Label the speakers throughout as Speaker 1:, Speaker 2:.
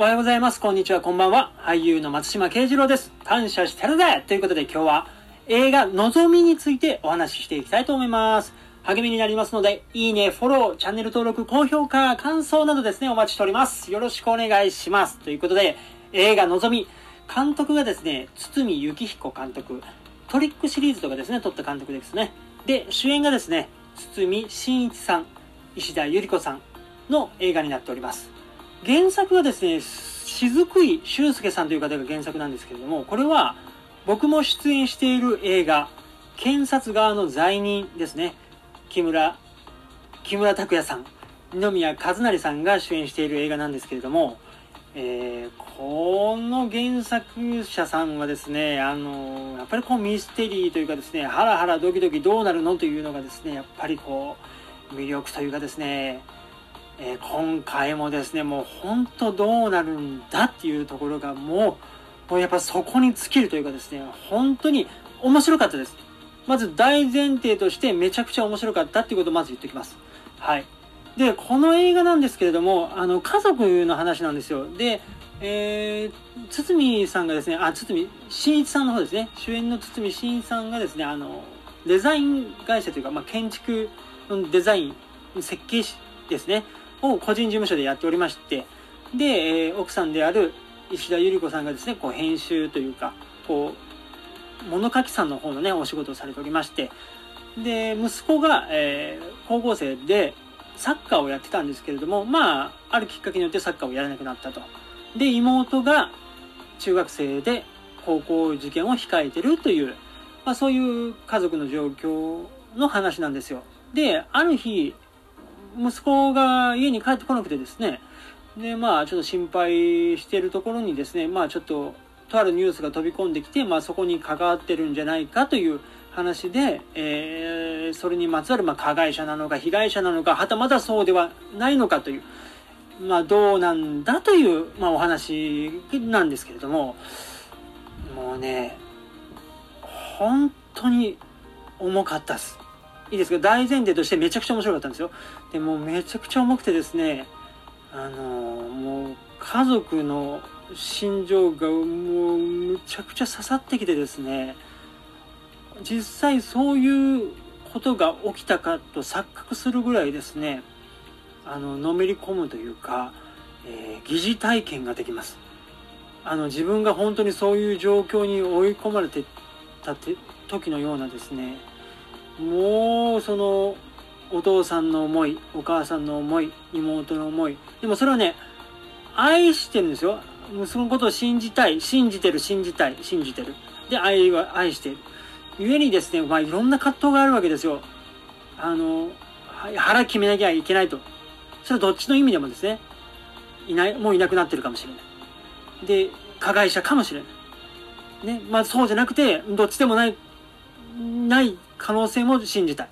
Speaker 1: おはようございます。こんにちは。こんばんは。俳優の松島慶次郎です。感謝してるぜということで今日は映画のぞみについてお話ししていきたいと思います。励みになりますので、いいね、フォロー、チャンネル登録、高評価、感想などですね、お待ちしております。よろしくお願いします。ということで、映画のぞみ、監督がですね、堤幸彦監督、トリックシリーズとかですね、撮った監督ですね。で、主演がですね、堤真一さん、石田ゆり子さんの映画になっております。原作はですね、雫井修介さんという方が原作なんですけれども、これは僕も出演している映画、検察側の罪人ですね。木村、木村拓哉さん、二宮和也さんが主演している映画なんですけれども、えー、この原作者さんはですね、あの、やっぱりこうミステリーというかですね、ハラハラドキドキどうなるのというのがですね、やっぱりこう、魅力というかですね、えー今回もですね、もう本当どうなるんだっていうところがもう、もうやっぱそこに尽きるというかですね、本当に面白かったです。まず大前提としてめちゃくちゃ面白かったっていうことをまず言っておきます。はい。で、この映画なんですけれども、あの、家族の話なんですよ。で、えー、堤さんがですね、あ、堤真一さんの方ですね、主演の堤真一さんがですね、あの、デザイン会社というか、まあ、建築のデザイン、設計士ですね、を個人事務所でやっておりまして、で、えー奥さんである石田ゆり子さんがですね、こう編集というか、こう、物書きさんの方のね、お仕事をされておりまして、で、息子が、えー高校生でサッカーをやってたんですけれども、まあ、あるきっかけによってサッカーをやらなくなったと。で、妹が中学生で高校受験を控えてるという、まあそういう家族の状況の話なんですよ。で、ある日、息子が家に帰ってこなくてですね、で、まあちょっと心配しているところにですね、まあちょっと、とあるニュースが飛び込んできて、まあそこに関わってるんじゃないかという話で、えー、それにまつわる、まあ加害者なのか被害者なのか、はたまたそうではないのかという、まあどうなんだという、まあお話なんですけれども、もうね、本当に重かったです。いいですか大前提としてめちゃくちゃ面白かったんですよ。でもうめちゃくちゃ重くてですね、あのもう家族の心情がもうむちゃくちゃ刺さってきてですね、実際そういうことが起きたかと錯覚するぐらいですね、あの、のめり込むというか、えー疑似体験ができます。あの、自分が本当にそういう状況に追い込まれてたて時のようなですね、もうそのお父さんの思いお母さんの思い妹の思い。でもそれはね愛してるんですよ。そのことを信じたい。信じてる信じたい。信じてる。で愛は愛している。故にですねまあいろんな葛藤があるわけですよ。あの腹決めなきゃいけないと。それはどっちの意味でもですね。いないもういなくなってるかもしれない。で加害者かもしれない。ねまあそうじゃなくてどっちでもないない可能性も信じたい。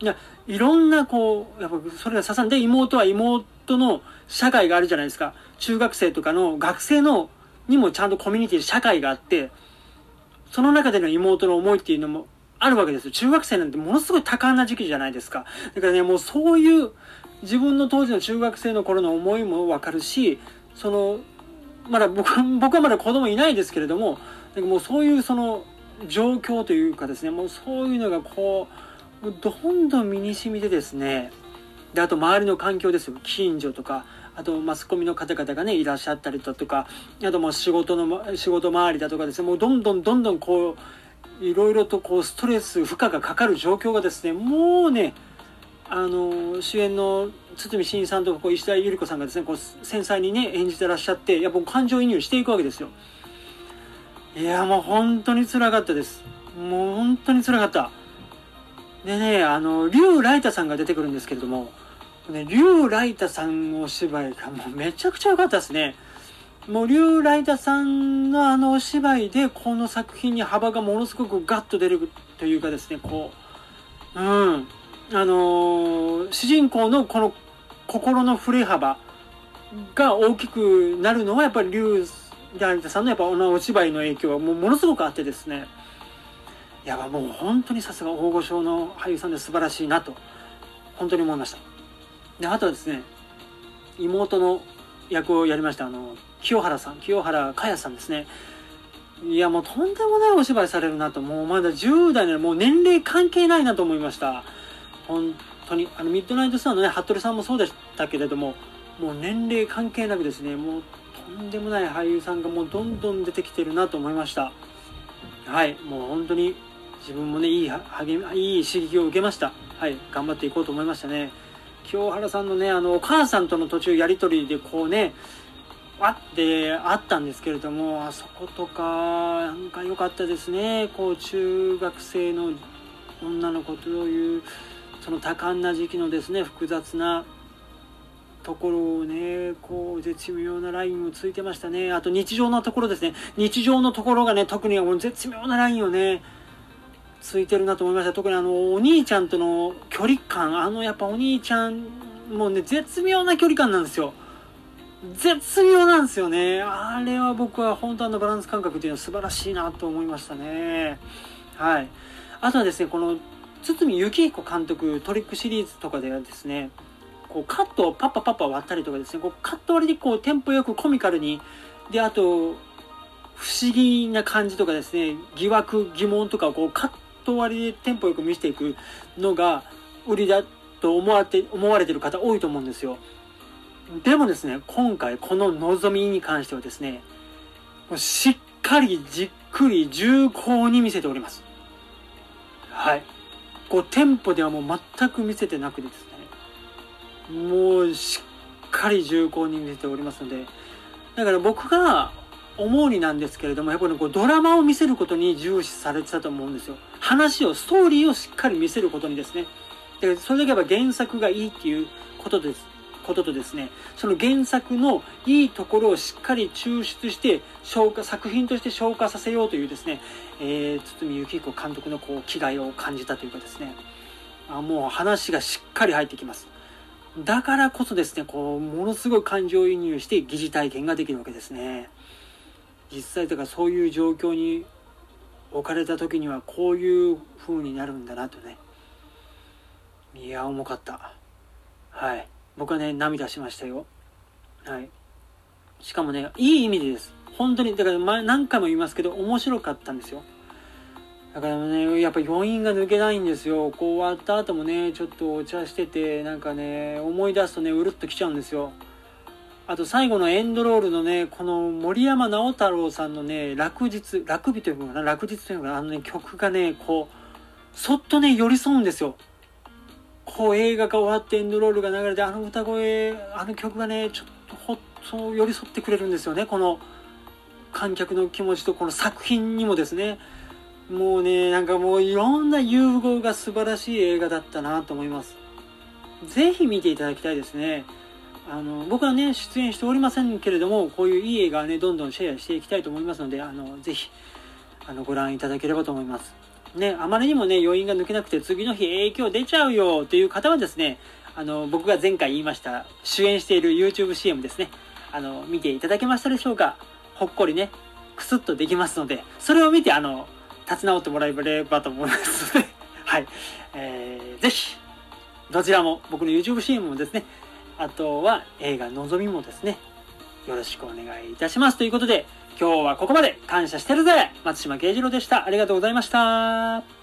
Speaker 1: いや、いろんなこう、やっぱそれが刺さんで、妹は妹の社会があるじゃないですか。中学生とかの学生のにもちゃんとコミュニティ、社会があって、その中での妹の思いっていうのもあるわけですよ。中学生なんてものすごい多感な時期じゃないですか。だからね、もうそういう自分の当時の中学生の頃の思いもわかるし、その、まだ僕僕はまだ子供いないですけれども、なんかもうそういうその状況というかですね、もうそういうのがこう、どんどん身に染みてですね、で、あと周りの環境ですよ。近所とか、あとマスコミの方々がね、いらっしゃったりだとか、あともう仕事の、仕事周りだとかですね、もうどんどんどんどんこう、いろいろとこうストレス、負荷がかかる状況がですね、もうね、あの、主演の堤真一さんとこう石田ゆり子さんがですね、こう繊細にね、演じてらっしゃって、やっぱ感情移入していくわけですよ。いや、もう本当に辛かったです。もう本当に辛かった。でね、あの、竜ライタさんが出てくるんですけれども、ね、竜ライタさんのお芝居がもうめちゃくちゃ良かったですね。もう竜ライタさんのあのお芝居でこの作品に幅がものすごくガッと出るというかですね、こう、うん。あのー主人公のこの心の振れ幅が大きくなるのはやっぱり竜ライタさんのやっぱお芝居の影響はもうものすごくあってですね、いやもう本当にさすが大御所の俳優さんで素晴らしいなと本当に思いましたであとはですね妹の役をやりましたあの清原さん、清原かやさんですね。いや、もうとんでもないお芝居されるなと、もうまだ10代ならもう年齢関係ないなと思いました。本当に、あの、ミッドナイトスターのね、服部さんもそうでしたけれども、もう年齢関係なくですね、もうとんでもない俳優さんがもうどんどん出てきてるなと思いました。はい、もう本当に自分もね、いい励み、いい刺激を受けました。はい、頑張っていこうと思いましたね。清原さんのね、あの、お母さんとの途中やりとりでこうね、あってあったんですけれども、あそことか、なんか良かったですね。こう、中学生の女の子という、その多感な時期のですね、複雑なところをね、こう、絶妙なラインをついてましたね。あと日常のところですね。日常のところがね、特にもう絶妙なラインをね、ついてるなと思いました。特にあの、お兄ちゃんとの距離感、あの、やっぱお兄ちゃん、もうね、絶妙な距離感なんですよ。絶妙なんですよね。あれは僕は本当あのバランス感覚っていうのは素晴らしいなと思いましたね。はい。あとはですね、この、堤幸彦監督トリックシリーズとかではですね、こうカットをパッパパッパ割ったりとかですね、こうカット割りでこうテンポよくコミカルに、で、あと、不思議な感じとかですね、疑惑、疑問とかをこうカット割りでテンポよく見せていくのが売りだと思われて、思われてる方多いと思うんですよ。でもですね、今回この望みに関してはですね、しっかりじっくり重厚に見せております。はい。こう、テンポではもう全く見せてなくてですね、もうしっかり重厚に見せておりますので、だから僕が思うになんですけれども、やっぱりこうドラマを見せることに重視されてたと思うんですよ。話を、ストーリーをしっかり見せることにですね。で、それだけやっぱ原作がいいっていうことです。こととですね、その原作のいいところをしっかり抽出して、消化、作品として消化させようというですね、えー、堤幸彦監督のこう、気概を感じたというかですね、あもう話がしっかり入ってきます。だからこそですね、こう、ものすごい感情移入して疑似体験ができるわけですね。実際だからそういう状況に置かれた時にはこういう風になるんだなとね。いや、重かった。はい。僕はね、涙しましたよ。はい。しかもね、いい意味でです。本当に、だから前何回も言いますけど、面白かったんですよ。だからね、やっぱ余韻が抜けないんですよ。こう終わった後もね、ちょっとお茶してて、なんかね、思い出すとね、うるっときちゃうんですよ。あと最後のエンドロールのね、この森山直太朗さんのね、落日、落日というのかな、落日というのかな、あのね、曲がね、こう、そっとね、寄り添うんですよ。こう映画が終わってエンドロールが流れてあの歌声あの曲がねちょっとほっと寄り添ってくれるんですよねこの観客の気持ちとこの作品にもですねもうねなんかもういろんな融合が素晴らしい映画だったなと思います。ぜひ見ていただきたいですね。あの僕はね出演しておりませんけれどもこういういい映画はねどんどんシェアしていきたいと思いますのであのぜひあのご覧いただければと思います。ね、あまりにもね、余韻が抜けなくて次の日影響出ちゃうよという方はですね、あの、僕が前回言いました、主演している YouTubeCM ですね、あの、見ていただけましたでしょうか。ほっこりね、クスッとできますので、それを見て、あの、立ち直ってもらえればと思いますので、はい。えー、ぜひ、どちらも、僕の YouTube シーンもですね、あとは映画のぞみもですね、よろしくお願いいたします。ということで、今日はここまで感謝してるぜ松島慶次郎でした。ありがとうございました。